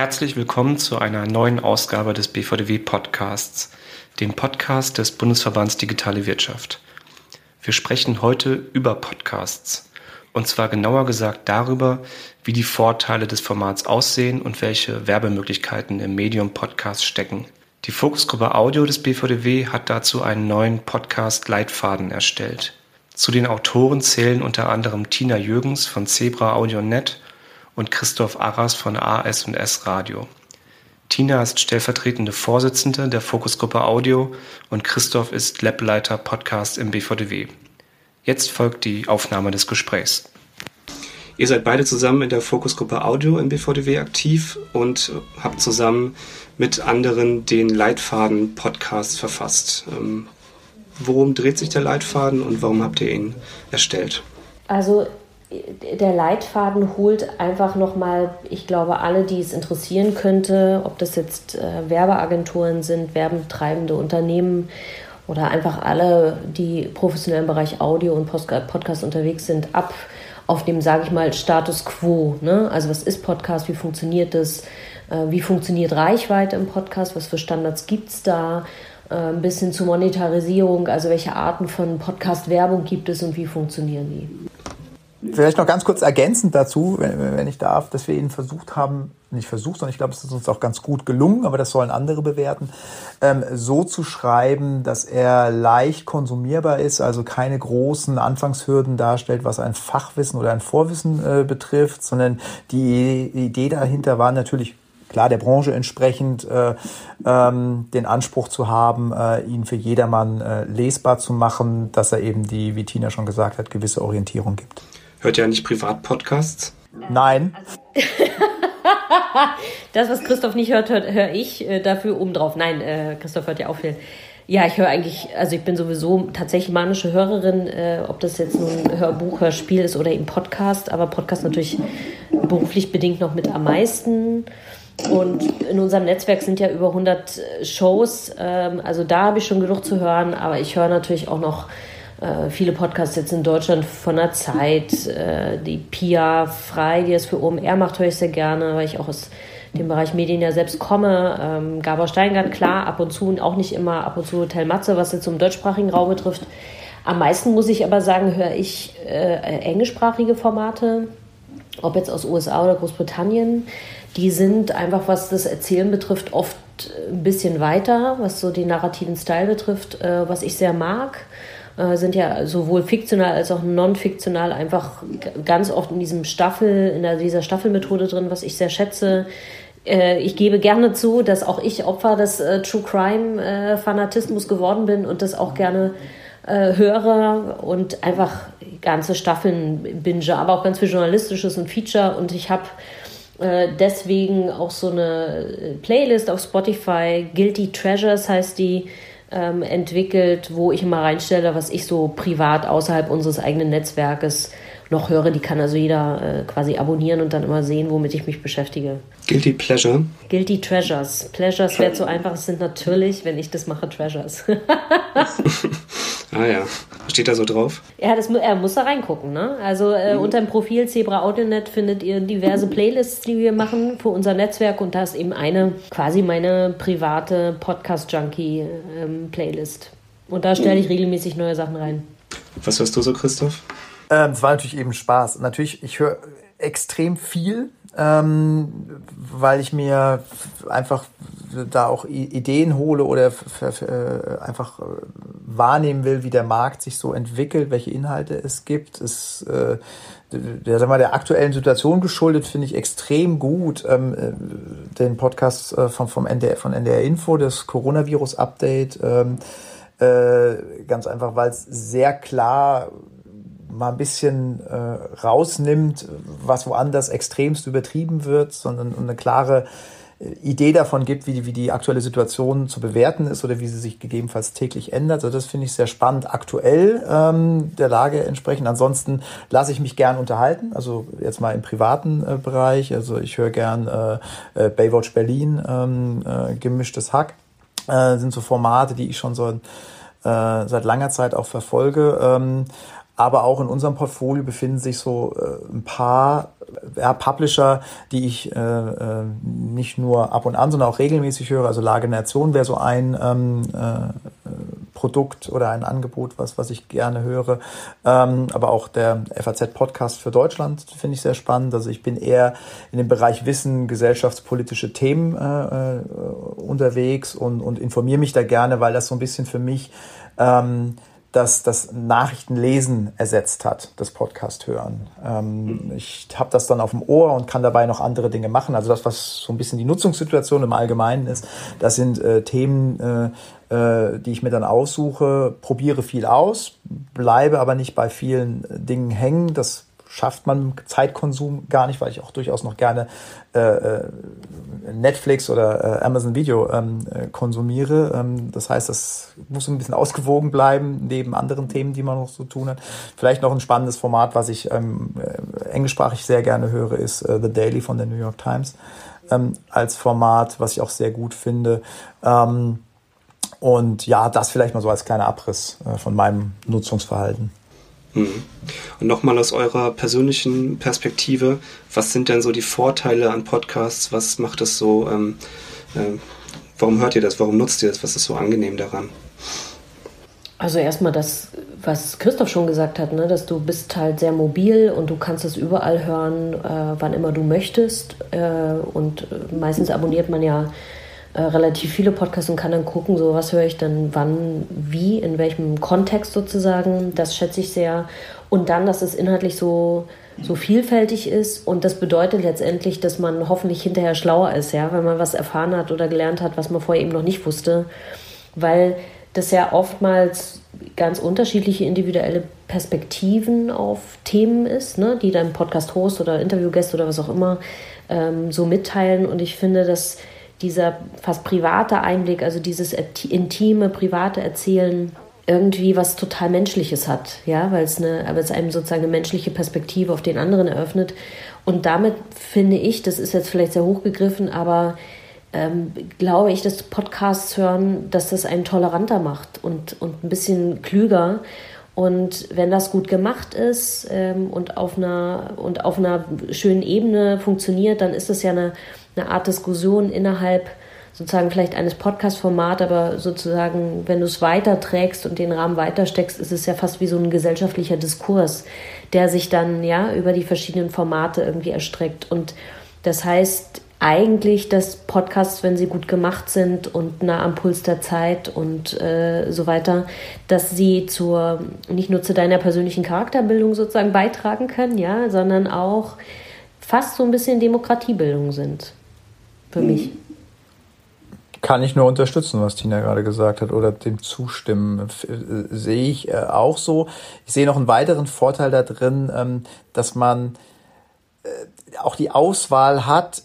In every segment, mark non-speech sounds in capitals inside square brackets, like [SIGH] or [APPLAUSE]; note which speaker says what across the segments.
Speaker 1: Herzlich willkommen zu einer neuen Ausgabe des BVDW Podcasts, dem Podcast des Bundesverbands Digitale Wirtschaft. Wir sprechen heute über Podcasts. Und zwar genauer gesagt darüber, wie die Vorteile des Formats aussehen und welche Werbemöglichkeiten im Medium Podcast stecken. Die Fokusgruppe Audio des BVDW hat dazu einen neuen Podcast-Leitfaden erstellt. Zu den Autoren zählen unter anderem Tina Jürgens von Zebra Audio Net und Christoph Arras von AS&S Radio. Tina ist stellvertretende Vorsitzende der Fokusgruppe Audio und Christoph ist Lableiter Podcast im BVDW. Jetzt folgt die Aufnahme des Gesprächs. Ihr seid beide zusammen in der Fokusgruppe Audio im BVDW aktiv und habt zusammen mit anderen den Leitfaden Podcast verfasst. Ähm, worum dreht sich der Leitfaden und warum habt ihr ihn erstellt?
Speaker 2: Also der Leitfaden holt einfach nochmal, ich glaube, alle, die es interessieren könnte, ob das jetzt äh, Werbeagenturen sind, werbetreibende Unternehmen oder einfach alle, die professionell im Bereich Audio und Podcast unterwegs sind, ab auf dem, sage ich mal, Status quo. Ne? Also was ist Podcast, wie funktioniert das, äh, wie funktioniert Reichweite im Podcast, was für Standards gibt es da, äh, ein bisschen zur Monetarisierung, also welche Arten von Podcast-Werbung gibt es und wie funktionieren die.
Speaker 3: Vielleicht noch ganz kurz ergänzend dazu, wenn, wenn ich darf, dass wir ihn versucht haben, nicht versucht, sondern ich glaube, es ist uns auch ganz gut gelungen, aber das sollen andere bewerten, ähm, so zu schreiben, dass er leicht konsumierbar ist, also keine großen Anfangshürden darstellt, was ein Fachwissen oder ein Vorwissen äh, betrifft, sondern die Idee dahinter war natürlich klar der Branche entsprechend äh, ähm, den Anspruch zu haben, äh, ihn für jedermann äh, lesbar zu machen, dass er eben die, wie Tina schon gesagt hat, gewisse Orientierung gibt.
Speaker 1: Hört ihr nicht Privatpodcasts?
Speaker 3: Nein. [LAUGHS]
Speaker 2: das, was Christoph nicht hört, höre hör ich äh, dafür obendrauf. Nein, äh, Christoph hört ja auch viel. Ja, ich höre eigentlich, also ich bin sowieso tatsächlich manische Hörerin, äh, ob das jetzt nun Hörbuch, Hörspiel ist oder eben Podcast, aber Podcast natürlich beruflich bedingt noch mit am meisten. Und in unserem Netzwerk sind ja über 100 äh, Shows, ähm, also da habe ich schon genug zu hören, aber ich höre natürlich auch noch äh, viele Podcasts jetzt in Deutschland von der Zeit, [LAUGHS] äh, die Pia Frei, die es für OMR macht, höre ich sehr gerne, weil ich auch aus dem Bereich Medien ja selbst komme. Ähm, Gabor Steingart, klar, ab und zu und auch nicht immer ab und zu Hotel Matze, was jetzt zum deutschsprachigen Raum betrifft. Am meisten muss ich aber sagen, höre ich äh, englischsprachige Formate, ob jetzt aus USA oder Großbritannien. Die sind einfach, was das Erzählen betrifft, oft ein bisschen weiter, was so den narrativen Style betrifft, äh, was ich sehr mag. Äh, sind ja sowohl fiktional als auch non-fiktional einfach ganz oft in diesem Staffel, in dieser Staffelmethode drin, was ich sehr schätze. Äh, ich gebe gerne zu, dass auch ich Opfer des äh, True Crime Fanatismus geworden bin und das auch gerne höre und einfach ganze Staffeln binge, aber auch ganz viel Journalistisches und Feature und ich habe deswegen auch so eine Playlist auf Spotify, Guilty Treasures heißt die, ähm, entwickelt, wo ich immer reinstelle, was ich so privat außerhalb unseres eigenen Netzwerkes noch höre. Die kann also jeder äh, quasi abonnieren und dann immer sehen, womit ich mich beschäftige.
Speaker 1: Guilty Pleasure?
Speaker 2: Guilty Treasures. Pleasures wäre zu einfach, es sind natürlich, wenn ich das mache, Treasures. [LAUGHS] [LAUGHS]
Speaker 1: ah ja, steht da so drauf?
Speaker 2: Ja, das, er muss da reingucken. Ne? Also äh, mhm. unter dem Profil Zebra Audionet findet ihr diverse Playlists, die wir machen für unser Netzwerk und da ist eben eine quasi meine private Podcast-Junkie-Playlist. Ähm, und da stelle ich regelmäßig neue Sachen rein.
Speaker 1: Was hörst du so, Christoph?
Speaker 3: Ähm, es war natürlich eben Spaß. Natürlich, ich höre extrem viel, ähm, weil ich mir einfach da auch Ideen hole oder äh, einfach äh, wahrnehmen will, wie der Markt sich so entwickelt, welche Inhalte es gibt. Es, äh, der, sag mal, der aktuellen Situation geschuldet, finde ich extrem gut ähm, äh, den Podcast äh, vom, vom NDR, von NDR Info, das Coronavirus-Update. Ähm, äh, ganz einfach, weil es sehr klar mal ein bisschen äh, rausnimmt, was woanders extremst übertrieben wird, sondern eine klare Idee davon gibt, wie die, wie die aktuelle Situation zu bewerten ist oder wie sie sich gegebenenfalls täglich ändert. Also das finde ich sehr spannend aktuell ähm, der Lage entsprechend. Ansonsten lasse ich mich gern unterhalten, also jetzt mal im privaten äh, Bereich. Also ich höre gern äh, äh, Baywatch Berlin, ähm, äh, gemischtes Hack. Äh, sind so Formate, die ich schon so äh, seit langer Zeit auch verfolge. Ähm, aber auch in unserem Portfolio befinden sich so äh, ein paar ja, Publisher, die ich äh, äh, nicht nur ab und an, sondern auch regelmäßig höre. Also Lage Nation wäre so ein ähm, äh, Produkt oder ein Angebot, was, was ich gerne höre. Ähm, aber auch der FAZ-Podcast für Deutschland finde ich sehr spannend. Also ich bin eher in dem Bereich Wissen, gesellschaftspolitische Themen äh, äh unterwegs und, und informiere mich da gerne, weil das so ein bisschen für mich ähm, das, das Nachrichtenlesen ersetzt hat, das Podcast hören. Ähm, ich habe das dann auf dem Ohr und kann dabei noch andere Dinge machen. Also das, was so ein bisschen die Nutzungssituation im Allgemeinen ist, das sind äh, Themen, äh, äh, die ich mir dann aussuche, probiere viel aus, bleibe aber nicht bei vielen Dingen hängen. Das schafft man Zeitkonsum gar nicht, weil ich auch durchaus noch gerne äh, äh, Netflix oder äh, Amazon Video ähm, äh, konsumiere. Ähm, das heißt, das muss ein bisschen ausgewogen bleiben neben anderen Themen, die man noch zu tun hat. Vielleicht noch ein spannendes Format, was ich ähm, äh, englischsprachig sehr gerne höre, ist äh, The Daily von der New York Times ähm, als Format, was ich auch sehr gut finde. Ähm, und ja, das vielleicht mal so als kleiner Abriss äh, von meinem Nutzungsverhalten.
Speaker 1: Mhm. Und nochmal aus eurer persönlichen Perspektive, was sind denn so die Vorteile an Podcasts? Was macht es so? Ähm, äh, warum hört ihr das? Warum nutzt ihr das? Was ist so angenehm daran?
Speaker 2: Also erstmal das, was Christoph schon gesagt hat, ne, dass du bist halt sehr mobil und du kannst es überall hören, äh, wann immer du möchtest. Äh, und meistens abonniert man ja äh, relativ viele Podcasts und kann dann gucken, so was höre ich dann wann, wie, in welchem Kontext sozusagen. Das schätze ich sehr. Und dann, dass es inhaltlich so, so vielfältig ist. Und das bedeutet letztendlich, dass man hoffentlich hinterher schlauer ist, ja, wenn man was erfahren hat oder gelernt hat, was man vorher eben noch nicht wusste. Weil das ja oftmals ganz unterschiedliche individuelle Perspektiven auf Themen ist, ne, die dann Podcast-Host oder Interviewgäste oder was auch immer ähm, so mitteilen. Und ich finde, dass dieser fast private Einblick, also dieses intime, private Erzählen irgendwie was total Menschliches hat, ja, weil es eine, aber es einem sozusagen eine menschliche Perspektive auf den anderen eröffnet. Und damit finde ich, das ist jetzt vielleicht sehr hochgegriffen, aber ähm, glaube ich, dass Podcasts hören, dass das einen toleranter macht und, und ein bisschen klüger. Und wenn das gut gemacht ist ähm, und, auf einer, und auf einer schönen Ebene funktioniert, dann ist das ja eine eine Art Diskussion innerhalb sozusagen vielleicht eines Podcast-Formats, aber sozusagen, wenn du es weiterträgst und den Rahmen weitersteckst, ist es ja fast wie so ein gesellschaftlicher Diskurs, der sich dann ja über die verschiedenen Formate irgendwie erstreckt. Und das heißt eigentlich, dass Podcasts, wenn sie gut gemacht sind und nah am Puls der Zeit und äh, so weiter, dass sie zur nicht nur zu deiner persönlichen Charakterbildung sozusagen beitragen können, ja, sondern auch fast so ein bisschen Demokratiebildung sind für mich.
Speaker 3: Kann ich nur unterstützen, was Tina gerade gesagt hat, oder dem zustimmen. Äh, sehe ich äh, auch so. Ich sehe noch einen weiteren Vorteil da drin, ähm, dass man äh, auch die Auswahl hat,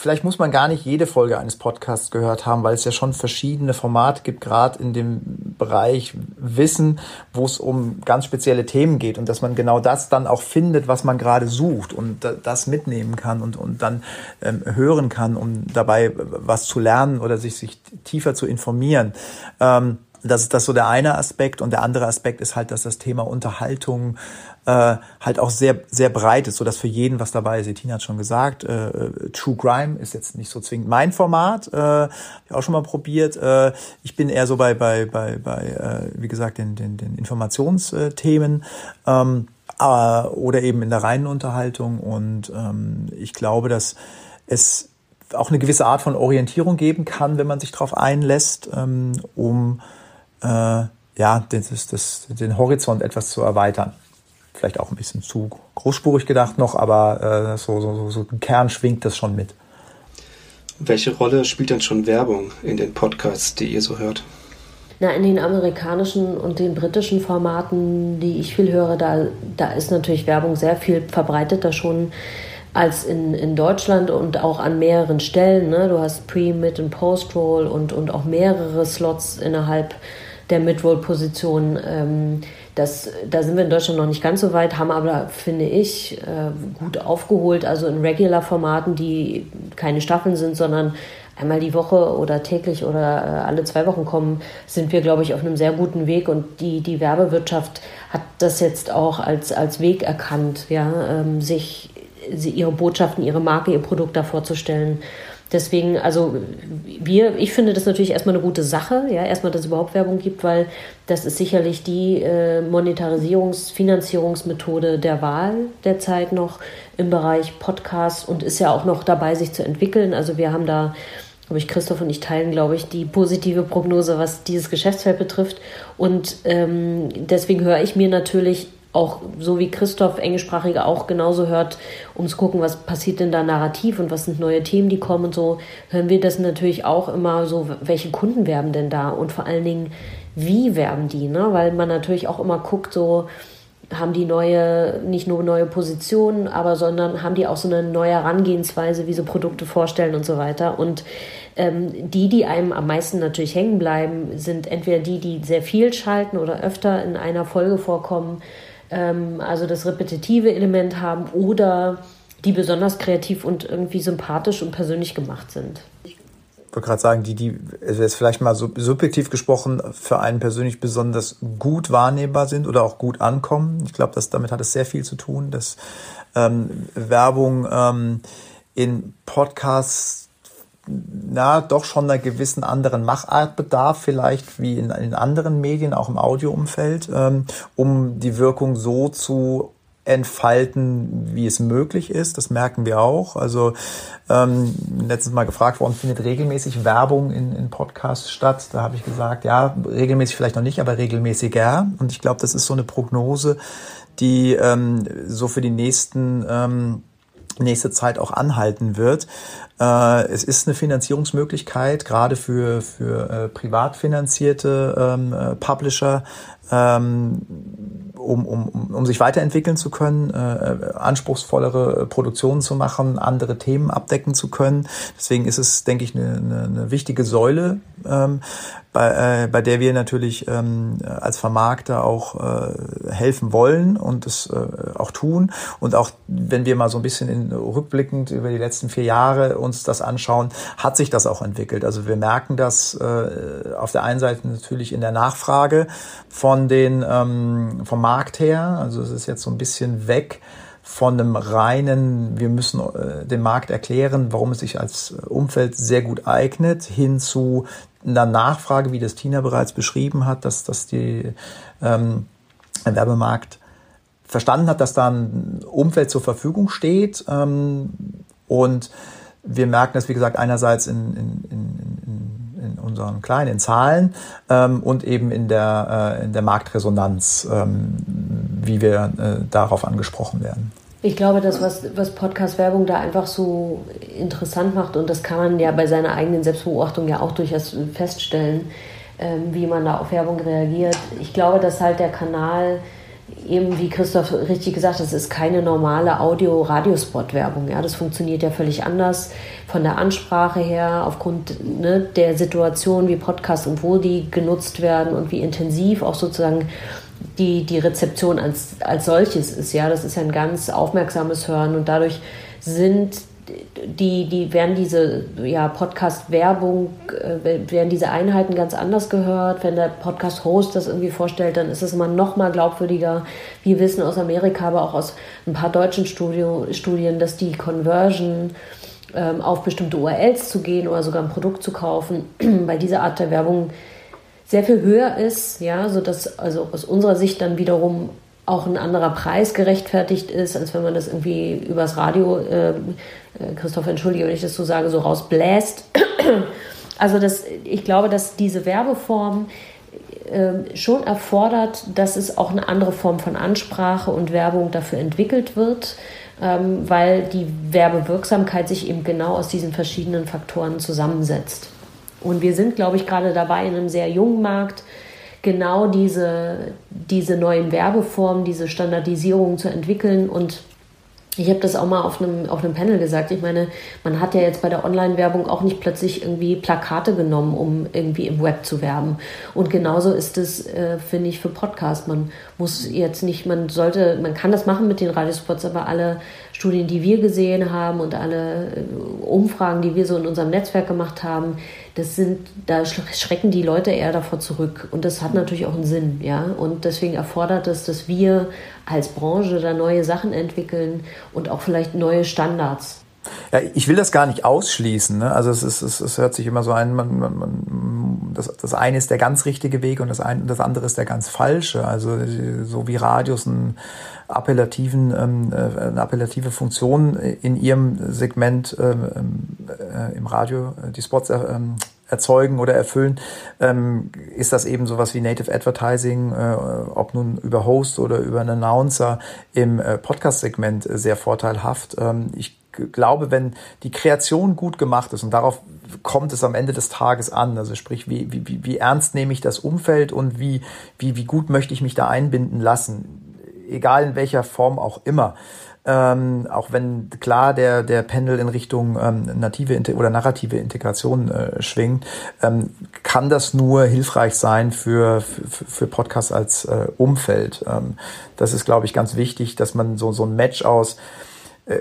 Speaker 3: vielleicht muss man gar nicht jede Folge eines Podcasts gehört haben, weil es ja schon verschiedene Formate gibt, gerade in dem Bereich Wissen, wo es um ganz spezielle Themen geht und dass man genau das dann auch findet, was man gerade sucht und das mitnehmen kann und, und dann ähm, hören kann, um dabei was zu lernen oder sich, sich tiefer zu informieren. Ähm, das ist das so der eine Aspekt und der andere Aspekt ist halt, dass das Thema Unterhaltung äh, halt auch sehr sehr breit ist, so dass für jeden was dabei ist. Tina hat schon gesagt, äh, True Crime ist jetzt nicht so zwingend mein Format, äh, hab ich auch schon mal probiert. Äh, ich bin eher so bei bei bei bei äh, wie gesagt den den, den Informationsthemen. Ähm, oder eben in der reinen Unterhaltung und ähm, ich glaube, dass es auch eine gewisse Art von Orientierung geben kann, wenn man sich darauf einlässt, ähm, um äh, ja, das, das, den Horizont etwas zu erweitern. Vielleicht auch ein bisschen zu großspurig gedacht noch, aber äh, so, so, so ein Kern schwingt das schon mit.
Speaker 1: Welche Rolle spielt denn schon Werbung in den Podcasts, die ihr so hört?
Speaker 2: Na, in den amerikanischen und den britischen Formaten, die ich viel höre, da, da ist natürlich Werbung sehr viel verbreiteter schon als in, in Deutschland und auch an mehreren Stellen. Ne? Du hast Pre-, Mid- und Post-Roll und, und auch mehrere Slots innerhalb der Midroll-Position. Ähm, das, da sind wir in Deutschland noch nicht ganz so weit, haben aber, finde ich, äh, gut aufgeholt. Also in Regular-Formaten, die keine Staffeln sind, sondern einmal die Woche oder täglich oder äh, alle zwei Wochen kommen, sind wir, glaube ich, auf einem sehr guten Weg. Und die, die Werbewirtschaft hat das jetzt auch als, als Weg erkannt, ja, ähm, sich ihre Botschaften, ihre Marke, ihr Produkt da vorzustellen. Deswegen, also wir, ich finde das natürlich erstmal eine gute Sache, ja, erstmal, dass es überhaupt Werbung gibt, weil das ist sicherlich die äh, Monetarisierungs-, Finanzierungsmethode der Wahl derzeit noch im Bereich Podcast und ist ja auch noch dabei, sich zu entwickeln. Also wir haben da, glaube ich, Christoph und ich teilen, glaube ich, die positive Prognose, was dieses Geschäftsfeld betrifft. Und ähm, deswegen höre ich mir natürlich auch so wie Christoph Englischsprachige auch genauso hört, um zu gucken, was passiert denn da narrativ und was sind neue Themen, die kommen und so, hören wir das natürlich auch immer so, welche Kunden werben denn da und vor allen Dingen, wie werben die, ne? Weil man natürlich auch immer guckt, so haben die neue, nicht nur neue Positionen, aber sondern haben die auch so eine neue Herangehensweise, wie sie Produkte vorstellen und so weiter. Und ähm, die, die einem am meisten natürlich hängen bleiben, sind entweder die, die sehr viel schalten oder öfter in einer Folge vorkommen ähm, also das repetitive Element haben oder die besonders kreativ und irgendwie sympathisch und persönlich gemacht sind.
Speaker 3: Ich wollte gerade sagen, die, die jetzt vielleicht mal so subjektiv gesprochen für einen persönlich besonders gut wahrnehmbar sind oder auch gut ankommen. Ich glaube, dass damit hat es sehr viel zu tun, dass ähm, Werbung ähm, in Podcasts na, doch schon einer gewissen anderen Machart bedarf, vielleicht wie in, in anderen Medien, auch im Audioumfeld, ähm, um die Wirkung so zu entfalten, wie es möglich ist. Das merken wir auch. Also ähm, letztens mal gefragt worden, findet regelmäßig Werbung in, in Podcasts statt? Da habe ich gesagt, ja, regelmäßig vielleicht noch nicht, aber regelmäßiger. Und ich glaube, das ist so eine Prognose, die ähm, so für die nächsten ähm, nächste Zeit auch anhalten wird. Äh, es ist eine Finanzierungsmöglichkeit, gerade für, für äh, privat finanzierte ähm, äh, Publisher, ähm, um, um, um sich weiterentwickeln zu können, anspruchsvollere Produktionen zu machen, andere Themen abdecken zu können. Deswegen ist es, denke ich, eine, eine, eine wichtige Säule, ähm, bei, äh, bei der wir natürlich ähm, als Vermarkter auch äh, helfen wollen und es äh, auch tun. Und auch wenn wir mal so ein bisschen in, rückblickend über die letzten vier Jahre uns das anschauen, hat sich das auch entwickelt. Also wir merken das äh, auf der einen Seite natürlich in der Nachfrage von den ähm, vom Markt her. Also es ist jetzt so ein bisschen weg von einem reinen, wir müssen äh, dem Markt erklären, warum es sich als Umfeld sehr gut eignet, hin zu einer Nachfrage, wie das Tina bereits beschrieben hat, dass, dass die ähm, Werbemarkt verstanden hat, dass da ein Umfeld zur Verfügung steht. Ähm, und wir merken das, wie gesagt, einerseits in, in, in, in unseren kleinen Zahlen ähm, und eben in der, äh, in der Marktresonanz, ähm, wie wir äh, darauf angesprochen werden.
Speaker 2: Ich glaube, das, was, was Podcast-Werbung da einfach so interessant macht, und das kann man ja bei seiner eigenen Selbstbeobachtung ja auch durchaus feststellen, ähm, wie man da auf Werbung reagiert. Ich glaube, dass halt der Kanal eben, wie Christoph richtig gesagt hat, es ist keine normale Audio-Radiospot-Werbung. Ja, das funktioniert ja völlig anders von der Ansprache her, aufgrund ne, der Situation, wie Podcasts und wo die genutzt werden und wie intensiv auch sozusagen die, die Rezeption als, als solches ist. Ja, das ist ja ein ganz aufmerksames Hören und dadurch sind die, die werden diese ja, Podcast-Werbung, äh, werden diese Einheiten ganz anders gehört. Wenn der Podcast-Host das irgendwie vorstellt, dann ist es immer noch mal glaubwürdiger. Wir wissen aus Amerika, aber auch aus ein paar deutschen Studio, Studien, dass die Conversion ähm, auf bestimmte URLs zu gehen oder sogar ein Produkt zu kaufen, [CLEARS THROAT] bei dieser Art der Werbung sehr viel höher ist, ja, sodass also aus unserer Sicht dann wiederum auch ein anderer Preis gerechtfertigt ist, als wenn man das irgendwie übers Radio, äh, äh Christoph, entschuldige, wenn ich das so sage, so rausbläst. [CLEARS THROAT] Also das, ich glaube, dass diese Werbeform äh, schon erfordert, dass es auch eine andere Form von Ansprache und Werbung dafür entwickelt wird, ähm, weil die Werbewirksamkeit sich eben genau aus diesen verschiedenen Faktoren zusammensetzt. Und wir sind, glaube ich, gerade dabei in einem sehr jungen Markt, genau diese, diese neuen Werbeformen, diese Standardisierung zu entwickeln und ich habe das auch mal auf einem, auf einem Panel gesagt. Ich meine, man hat ja jetzt bei der Online-Werbung auch nicht plötzlich irgendwie Plakate genommen, um irgendwie im Web zu werben. Und genauso ist es, äh, finde ich, für Podcasts. Man muss jetzt nicht, man sollte, man kann das machen mit den Radiospots, aber alle Studien, die wir gesehen haben und alle äh, Umfragen, die wir so in unserem Netzwerk gemacht haben, das sind, da schrecken die Leute eher davor zurück. Und das hat natürlich auch einen Sinn, ja. Und deswegen erfordert es, dass wir als Branche da neue Sachen entwickeln und auch vielleicht neue Standards.
Speaker 3: Ja, ich will das gar nicht ausschließen. Ne? Also es, ist, es, es hört sich immer so ein, man, man, man, das, das eine ist der ganz richtige Weg und das, ein, das andere ist der ganz falsche. Also so wie Radios einen appellativen, ähm, äh, eine appellative Funktion in ihrem Segment ähm, äh, im Radio, äh, die Spots äh, erzeugen oder erfüllen, ähm, ist das eben sowas wie Native Advertising, äh, ob nun über Host oder über einen Announcer im äh, Podcast-Segment sehr vorteilhaft. Ähm, ich glaube, wenn die Kreation gut gemacht ist und darauf kommt es am Ende des Tages an, also sprich, wie, wie, wie ernst nehme ich das Umfeld und wie, wie, wie gut möchte ich mich da einbinden lassen, egal in welcher Form auch immer. Ähm, auch wenn klar der, der Pendel in Richtung ähm, native oder narrative Integration äh, schwingt, ähm, kann das nur hilfreich sein für, für, für Podcasts als äh, Umfeld. Ähm, das ist, glaube ich, ganz wichtig, dass man so, so ein Match aus äh,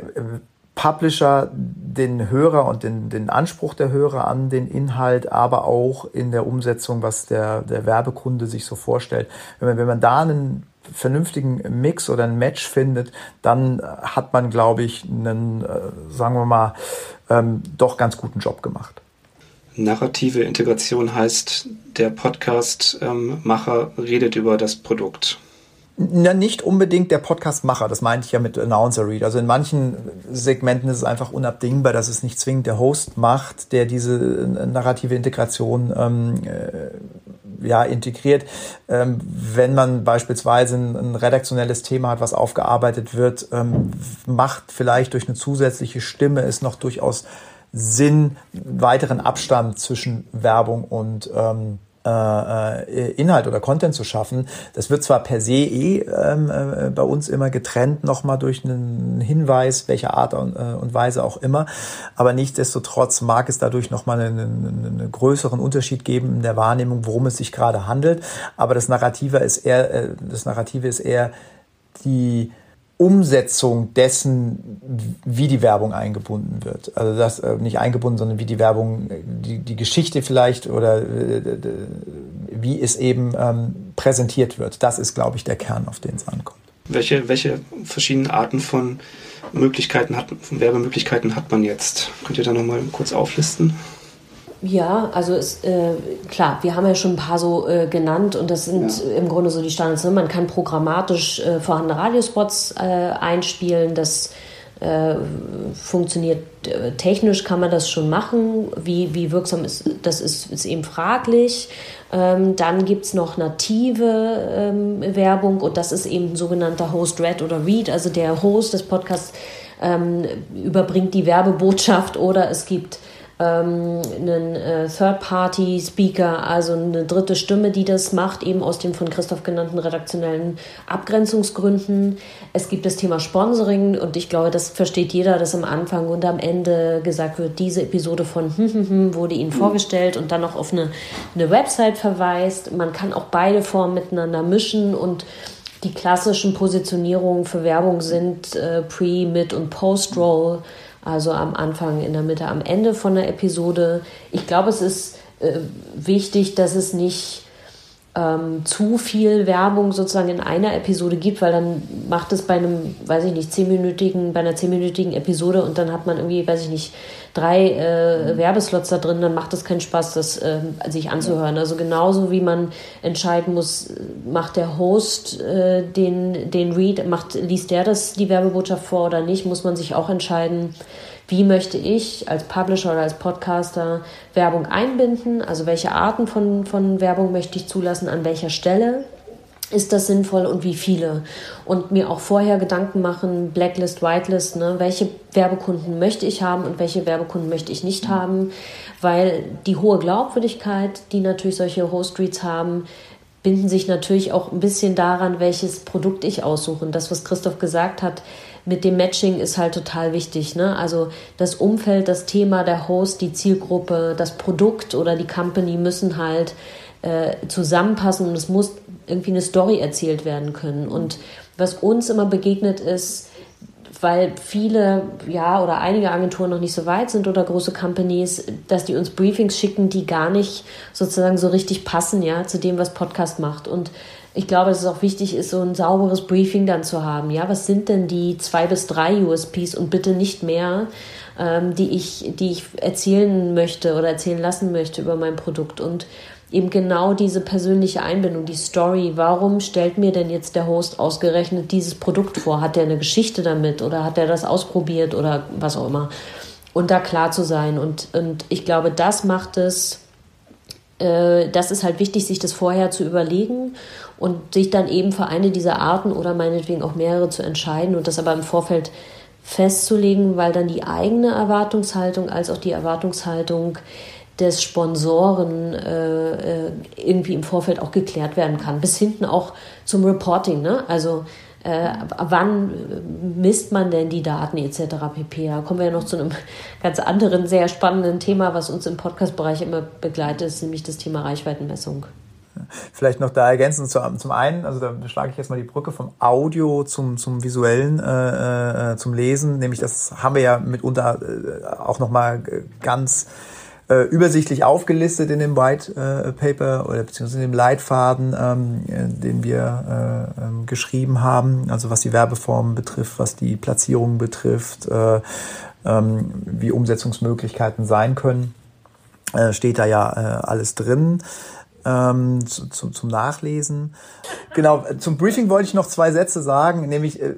Speaker 3: Publisher den Hörer und den, den Anspruch der Hörer an den Inhalt, aber auch in der Umsetzung, was der, der Werbekunde sich so vorstellt. Wenn man, wenn man da einen vernünftigen Mix oder ein Match findet, dann hat man, glaube ich, einen, äh, sagen wir mal, ähm, doch ganz guten Job gemacht.
Speaker 1: Narrative Integration heißt, der Podcast-Macher ähm, redet über das Produkt.
Speaker 3: Na, nicht unbedingt der Podcastmacher, das meinte ich ja mit Announcer Read. Also in manchen Segmenten ist es einfach unabdingbar, dass es nicht zwingend der Host macht, der diese narrative Integration ähm, äh, ja, integriert. Ähm, wenn man beispielsweise ein, ein, redaktionelles Thema hat, was aufgearbeitet wird, ähm, macht vielleicht durch eine zusätzliche Stimme es noch durchaus Sinn, weiteren Abstand zwischen Werbung und ähm, äh, äh, Inhalt oder Content zu schaffen. Das wird zwar per se eh ähm, äh, bei uns immer getrennt nochmal durch einen Hinweis, welcher Art und, äh, und Weise auch immer, aber nichtsdestotrotz mag es dadurch nochmal einen, einen, größeren Unterschied geben in der Wahrnehmung, worum es sich gerade handelt. Aber das Narrative ist eher, äh, das Narrative ist eher die Umsetzung dessen, wie die Werbung eingebunden wird. Also das äh, nicht eingebunden, sondern wie die Werbung, die, die Geschichte vielleicht oder äh, wie es eben ähm, präsentiert wird. Das ist, glaube ich, der Kern, auf den es ankommt.
Speaker 1: Welche, welche verschiedenen Arten von Möglichkeiten hat, von Werbemöglichkeiten hat man jetzt? Könnt ihr da nochmal kurz auflisten?
Speaker 2: Ja, also ist, äh, klar, wir haben ja schon ein paar so äh, genannt und das sind ja. im Grunde so die Standards. Ne? Man kann programmatisch äh, vorhandene Radiospots äh, einspielen, das äh, funktioniert äh, technisch, kann man das schon machen. Wie, wie wirksam ist das, ist, ist eben fraglich. Ähm, dann gibt es noch native ähm, Werbung und das ist eben ein sogenannter Host Read oder Read, also der Host des Podcasts ähm, überbringt die Werbebotschaft oder es gibt ähm, einen äh, Third-Party-Speaker, also eine dritte Stimme, die das macht, eben aus den von Christoph genannten redaktionellen Abgrenzungsgründen. Es gibt das Thema Sponsoring und ich glaube, das versteht jeder, dass am Anfang und am Ende gesagt wird, diese Episode von hm, hm, hm wurde Ihnen vorgestellt und dann noch auf eine, eine Website verweist. Man kann auch beide Formen miteinander mischen und die klassischen Positionierungen für Werbung sind äh, Pre-, Mid- und Post-Roll. Also am Anfang, in der Mitte, am Ende von der Episode. Ich glaube, es ist äh, wichtig, dass es nicht ähm, zu viel Werbung sozusagen in einer Episode gibt, weil dann macht es bei einem, weiß ich nicht, zehnminütigen, bei einer zehnminütigen Episode und dann hat man irgendwie, weiß ich nicht, drei äh, Werbeslots da drin, dann macht es keinen Spaß, das äh, sich anzuhören. Also genauso wie man entscheiden muss, macht der Host äh, den, den Read, macht, liest der das die Werbebotschaft vor oder nicht, muss man sich auch entscheiden, wie möchte ich als Publisher oder als Podcaster Werbung einbinden, also welche Arten von, von Werbung möchte ich zulassen, an welcher Stelle ist das sinnvoll und wie viele? Und mir auch vorher Gedanken machen, Blacklist, Whitelist, ne? welche Werbekunden möchte ich haben und welche Werbekunden möchte ich nicht haben, weil die hohe Glaubwürdigkeit, die natürlich solche Host-Reads haben, binden sich natürlich auch ein bisschen daran, welches Produkt ich aussuche. Und das, was Christoph gesagt hat, mit dem Matching ist halt total wichtig. Ne? Also das Umfeld, das Thema, der Host, die Zielgruppe, das Produkt oder die Company müssen halt äh, zusammenpassen und es muss irgendwie eine Story erzählt werden können. Und was uns immer begegnet ist, weil viele, ja, oder einige Agenturen noch nicht so weit sind oder große Companies, dass die uns Briefings schicken, die gar nicht sozusagen so richtig passen, ja, zu dem, was Podcast macht. Und ich glaube, dass es auch wichtig ist, so ein sauberes Briefing dann zu haben. Ja, was sind denn die zwei bis drei USPs und bitte nicht mehr, ähm, die ich, die ich erzählen möchte oder erzählen lassen möchte über mein Produkt und eben genau diese persönliche Einbindung, die Story. Warum stellt mir denn jetzt der Host ausgerechnet dieses Produkt vor? Hat er eine Geschichte damit oder hat er das ausprobiert oder was auch immer? Und da klar zu sein. Und, und ich glaube, das macht es, äh, das ist halt wichtig, sich das vorher zu überlegen und sich dann eben für eine dieser Arten oder meinetwegen auch mehrere zu entscheiden und das aber im Vorfeld festzulegen, weil dann die eigene Erwartungshaltung als auch die Erwartungshaltung des Sponsoren äh, äh, irgendwie im Vorfeld auch geklärt werden kann. Bis hinten auch zum Reporting. Ne? Also äh, wann misst man denn die Daten etc. pp. Da kommen wir ja noch zu einem [LAUGHS] ganz anderen, sehr spannenden Thema, was uns im Podcast-Bereich immer begleitet, ist nämlich das Thema Reichweitenmessung.
Speaker 3: Vielleicht noch da ergänzend zum einen, also da schlage ich jetzt mal die Brücke vom Audio zum, zum visuellen, äh, äh, zum Lesen, nämlich das haben wir ja mitunter äh, auch nochmal ganz äh, übersichtlich aufgelistet in dem White äh, Paper oder beziehungsweise in dem Leitfaden, ähm, äh, den wir äh, ähm, geschrieben haben, also was die Werbeformen betrifft, was die Platzierung betrifft, äh, ähm, wie Umsetzungsmöglichkeiten sein können, äh, steht da ja äh, alles drin. Ähm, zu, zu, zum Nachlesen. Genau, zum Briefing wollte ich noch zwei Sätze sagen, nämlich, äh,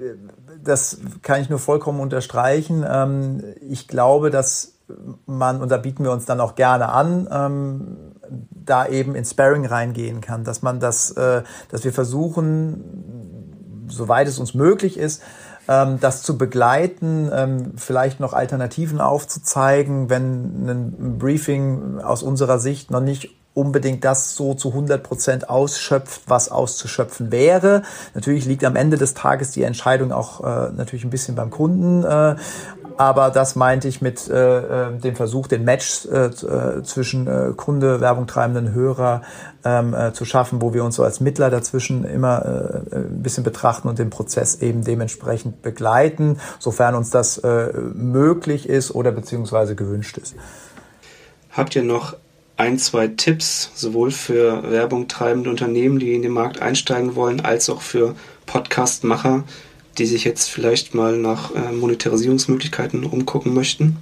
Speaker 3: das kann ich nur vollkommen unterstreichen. Ähm, ich glaube, dass man, und da bieten wir uns dann auch gerne an, ähm, da eben in Sparring reingehen kann, dass man das, äh, dass wir versuchen, soweit es uns möglich ist, ähm, das zu begleiten, vielleicht noch Alternativen aufzuzeigen, wenn ein Briefing aus unserer Sicht noch nicht unbedingt das so zu 100 Prozent ausschöpft, was auszuschöpfen wäre. Natürlich liegt am Ende des Tages die Entscheidung auch äh, natürlich ein bisschen beim Kunden. Äh, aber das meinte ich mit äh, äh, dem Versuch, den Match äh, äh, zwischen äh, Kunde, Werbung treibenden Hörer ähm, äh, zu schaffen, wo wir uns so als Mittler dazwischen immer äh, ein bisschen betrachten und den Prozess eben dementsprechend begleiten, sofern uns das äh, möglich ist oder beziehungsweise gewünscht ist.
Speaker 1: Habt ihr noch ein, zwei Tipps, sowohl für Werbung treibende Unternehmen, die in den Markt einsteigen wollen, als auch für Podcastmacher, die sich jetzt vielleicht mal nach äh, Monetarisierungsmöglichkeiten umgucken möchten?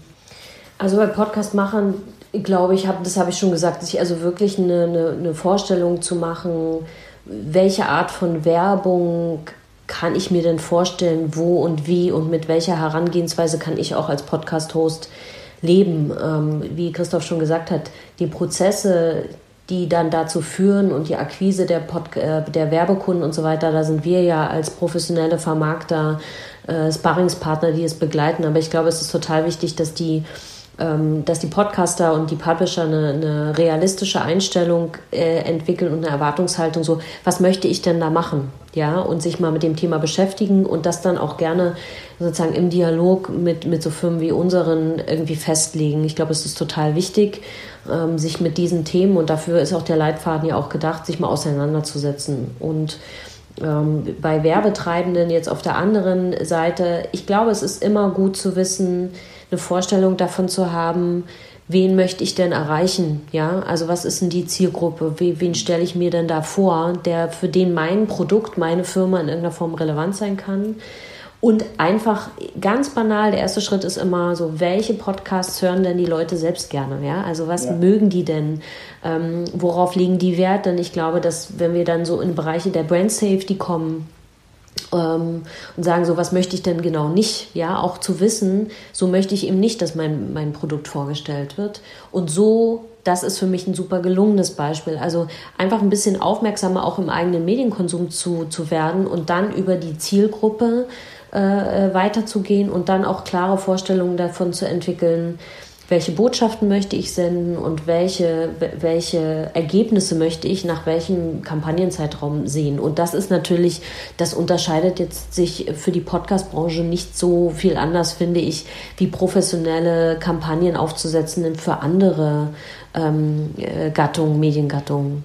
Speaker 2: Also bei Podcastmachern glaube ich, hab, das habe ich schon gesagt, sich also wirklich eine, eine, eine Vorstellung zu machen, welche Art von Werbung kann ich mir denn vorstellen, wo und wie und mit welcher Herangehensweise kann ich auch als Podcast-Host leben. Ähm, wie Christoph schon gesagt hat, die Prozesse, die dann dazu führen und die Akquise der, Pod äh, der Werbekunden und so weiter, da sind wir ja als professionelle Vermarkter, äh, Sparringspartner, die es begleiten. Aber ich glaube, es ist total wichtig, dass die dass die Podcaster und die Publisher eine, eine realistische Einstellung äh, entwickeln und eine Erwartungshaltung, so, was möchte ich denn da machen? Ja, und sich mal mit dem Thema beschäftigen und das dann auch gerne sozusagen im Dialog mit, mit so Firmen wie unseren irgendwie festlegen. Ich glaube, es ist total wichtig, ähm, sich mit diesen Themen und dafür ist auch der Leitfaden ja auch gedacht, sich mal auseinanderzusetzen. Und ähm, bei Werbetreibenden jetzt auf der anderen Seite, ich glaube, es ist immer gut zu wissen, eine Vorstellung davon zu haben, wen möchte ich denn erreichen? Ja, also was ist denn die Zielgruppe? Wen stelle ich mir denn da vor, der für den mein Produkt, meine Firma in irgendeiner Form relevant sein kann? Und einfach ganz banal, der erste Schritt ist immer so, welche Podcasts hören denn die Leute selbst gerne? Ja? Also was ja. mögen die denn? Ähm, worauf legen die Wert? Denn ich glaube, dass wenn wir dann so in Bereiche der Brand Safety kommen, und sagen, so was möchte ich denn genau nicht, ja, auch zu wissen, so möchte ich eben nicht, dass mein, mein Produkt vorgestellt wird. Und so, das ist für mich ein super gelungenes Beispiel. Also einfach ein bisschen aufmerksamer auch im eigenen Medienkonsum zu, zu werden und dann über die Zielgruppe äh, weiterzugehen und dann auch klare Vorstellungen davon zu entwickeln, welche Botschaften möchte ich senden und welche, welche Ergebnisse möchte ich nach welchem Kampagnenzeitraum sehen. Und das ist natürlich, das unterscheidet jetzt sich für die Podcast-Branche nicht so viel anders, finde ich, wie professionelle Kampagnen aufzusetzen für andere ähm, äh, Gattungen, Mediengattungen.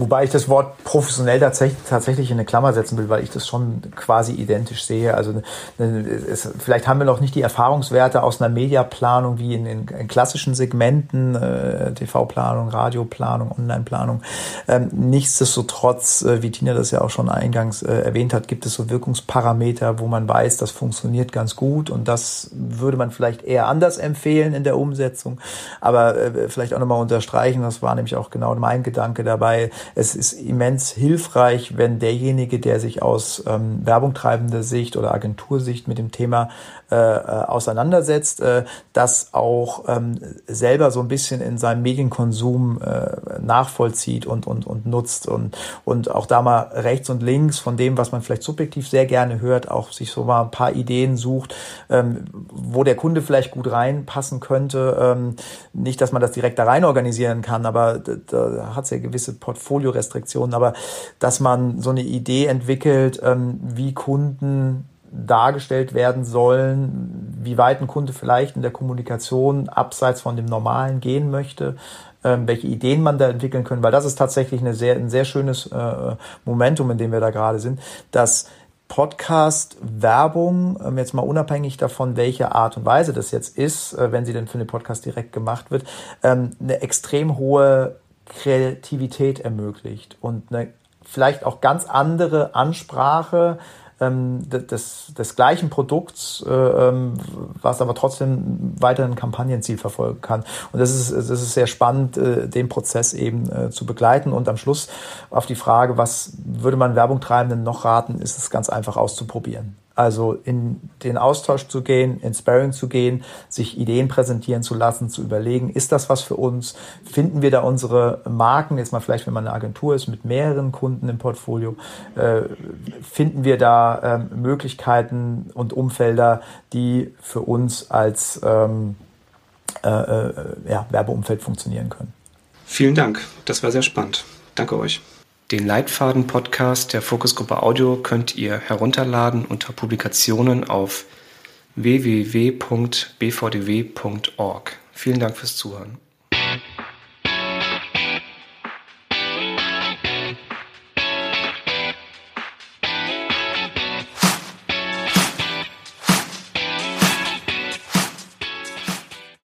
Speaker 3: Wobei ich das Wort professionell tatsächlich, tatsächlich in eine Klammer setzen will, weil ich das schon quasi identisch sehe. Also es, vielleicht haben wir noch nicht die Erfahrungswerte aus einer Mediaplanung wie in, in, in klassischen Segmenten, äh, TV-Planung, Radioplanung, Online-Planung. Ähm, nichtsdestotrotz, äh, wie Tina das ja auch schon eingangs äh, erwähnt hat, gibt es so Wirkungsparameter, wo man weiß, das funktioniert ganz gut und das würde man vielleicht eher anders empfehlen in der Umsetzung. Aber äh, vielleicht auch nochmal unterstreichen, das war nämlich auch genau mein Gedanke dabei. Es ist immens hilfreich, wenn derjenige, der sich aus ähm, Werbung treibender Sicht oder Agentursicht mit dem Thema äh, äh, auseinandersetzt, äh, das auch ähm, selber so ein bisschen in seinem Medienkonsum äh, nachvollzieht und, und, und nutzt und, und auch da mal rechts und links von dem, was man vielleicht subjektiv sehr gerne hört, auch sich so mal ein paar Ideen sucht, ähm, wo der Kunde vielleicht gut reinpassen könnte. Ähm, nicht, dass man das direkt da rein organisieren kann, aber da, hat es ja gewisse Portfoliorestriktionen, aber dass man so eine Idee entwickelt, ähm, wie Kunden dargestellt werden sollen, wie weit ein Kunde vielleicht in der Kommunikation abseits von dem Normalen gehen möchte, ähm, welche Ideen man da entwickeln können, weil das ist tatsächlich eine sehr, ein sehr schönes äh, Momentum, in dem wir da gerade sind, dass Podcast-Werbung, ähm, jetzt mal unabhängig davon, welche Art und Weise das jetzt ist, äh, wenn sie denn für den Podcast direkt gemacht wird, ähm, eine extrem hohe Kreativität ermöglicht und eine vielleicht auch ganz andere Ansprache ähm, des, des gleichen Produkts, äh, ähm, was aber trotzdem weiterhin ein Kampagnenziel verfolgen kann. Und das ist, das ist sehr spannend, äh, den Prozess eben äh, zu begleiten. Und am Schluss auf die Frage, was würde man Werbungtreibenden noch raten, ist es ganz einfach auszuprobieren. Also in den Austausch zu gehen, ins Sparring zu gehen, sich Ideen präsentieren zu lassen, zu überlegen, ist das was für uns? Finden wir da unsere Marken, jetzt mal vielleicht, wenn man eine Agentur ist mit mehreren Kunden im Portfolio, äh, finden wir da äh, Möglichkeiten und Umfelder, die für uns als ähm, äh, äh, ja, Werbeumfeld funktionieren können.
Speaker 1: Vielen Dank, das war sehr spannend. Danke euch. Den Leitfaden-Podcast der Fokusgruppe Audio könnt ihr herunterladen unter Publikationen auf www.bvdw.org. Vielen Dank fürs Zuhören.